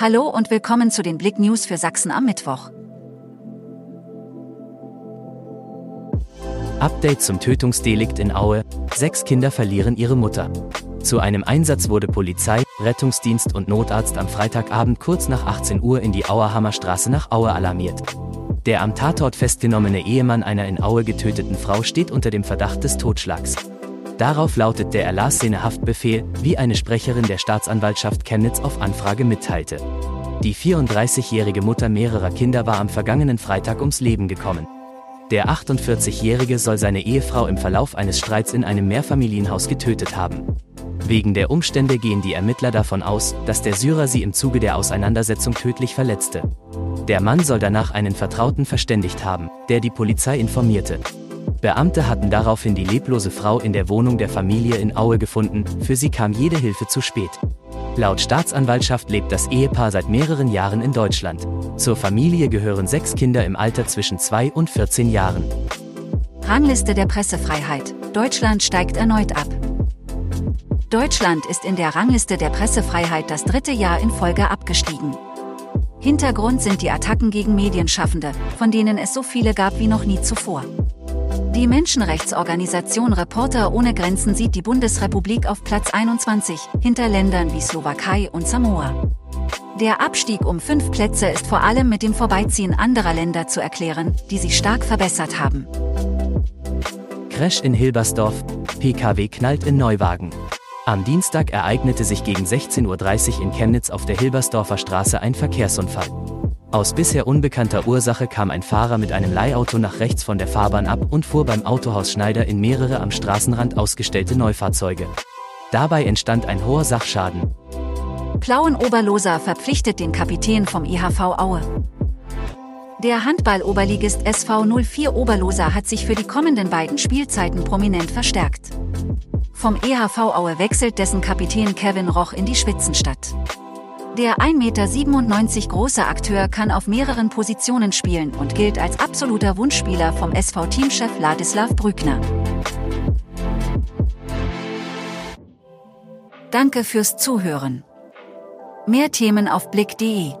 Hallo und willkommen zu den Blick News für Sachsen am Mittwoch. Update zum Tötungsdelikt in Aue. Sechs Kinder verlieren ihre Mutter. Zu einem Einsatz wurde Polizei, Rettungsdienst und Notarzt am Freitagabend kurz nach 18 Uhr in die Auerhammer Straße nach Aue alarmiert. Der am Tatort festgenommene Ehemann einer in Aue getöteten Frau steht unter dem Verdacht des Totschlags. Darauf lautet der erlassene Haftbefehl, wie eine Sprecherin der Staatsanwaltschaft Chemnitz auf Anfrage mitteilte. Die 34-jährige Mutter mehrerer Kinder war am vergangenen Freitag ums Leben gekommen. Der 48-jährige soll seine Ehefrau im Verlauf eines Streits in einem Mehrfamilienhaus getötet haben. Wegen der Umstände gehen die Ermittler davon aus, dass der Syrer sie im Zuge der Auseinandersetzung tödlich verletzte. Der Mann soll danach einen Vertrauten verständigt haben, der die Polizei informierte. Beamte hatten daraufhin die leblose Frau in der Wohnung der Familie in Aue gefunden, für sie kam jede Hilfe zu spät. Laut Staatsanwaltschaft lebt das Ehepaar seit mehreren Jahren in Deutschland. Zur Familie gehören sechs Kinder im Alter zwischen 2 und 14 Jahren. Rangliste der Pressefreiheit. Deutschland steigt erneut ab. Deutschland ist in der Rangliste der Pressefreiheit das dritte Jahr in Folge abgestiegen. Hintergrund sind die Attacken gegen Medienschaffende, von denen es so viele gab wie noch nie zuvor. Die Menschenrechtsorganisation Reporter ohne Grenzen sieht die Bundesrepublik auf Platz 21, hinter Ländern wie Slowakei und Samoa. Der Abstieg um fünf Plätze ist vor allem mit dem Vorbeiziehen anderer Länder zu erklären, die sich stark verbessert haben. Crash in Hilbersdorf, PKW knallt in Neuwagen. Am Dienstag ereignete sich gegen 16.30 Uhr in Chemnitz auf der Hilbersdorfer Straße ein Verkehrsunfall. Aus bisher unbekannter Ursache kam ein Fahrer mit einem Leihauto nach rechts von der Fahrbahn ab und fuhr beim Autohaus Schneider in mehrere am Straßenrand ausgestellte Neufahrzeuge. Dabei entstand ein hoher Sachschaden. Plauen Oberloser verpflichtet den Kapitän vom IHV Aue. Der Handball-Oberligist SV 04 Oberloser hat sich für die kommenden beiden Spielzeiten prominent verstärkt. Vom EHV Aue wechselt dessen Kapitän Kevin Roch in die Spitzenstadt. Der 1,97 Meter große Akteur kann auf mehreren Positionen spielen und gilt als absoluter Wunschspieler vom SV-Teamchef Ladislav Brückner. Danke fürs Zuhören. Mehr Themen auf blick.de